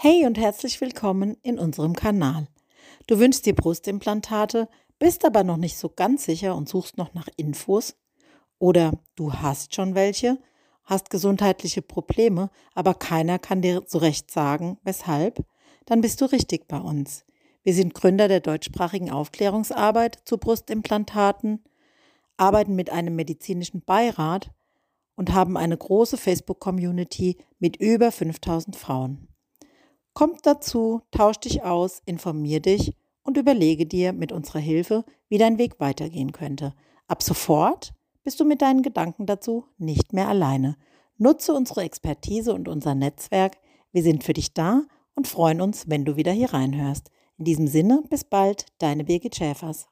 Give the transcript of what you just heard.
Hey und herzlich willkommen in unserem Kanal. Du wünschst dir Brustimplantate, bist aber noch nicht so ganz sicher und suchst noch nach Infos? Oder du hast schon welche, hast gesundheitliche Probleme, aber keiner kann dir so recht sagen, weshalb? Dann bist du richtig bei uns. Wir sind Gründer der deutschsprachigen Aufklärungsarbeit zu Brustimplantaten, arbeiten mit einem medizinischen Beirat und haben eine große Facebook-Community mit über 5000 Frauen. Kommt dazu, tausch dich aus, informier dich und überlege dir mit unserer Hilfe, wie dein Weg weitergehen könnte. Ab sofort bist du mit deinen Gedanken dazu nicht mehr alleine. Nutze unsere Expertise und unser Netzwerk. Wir sind für dich da und freuen uns, wenn du wieder hier reinhörst. In diesem Sinne, bis bald, deine Birgit Schäfers.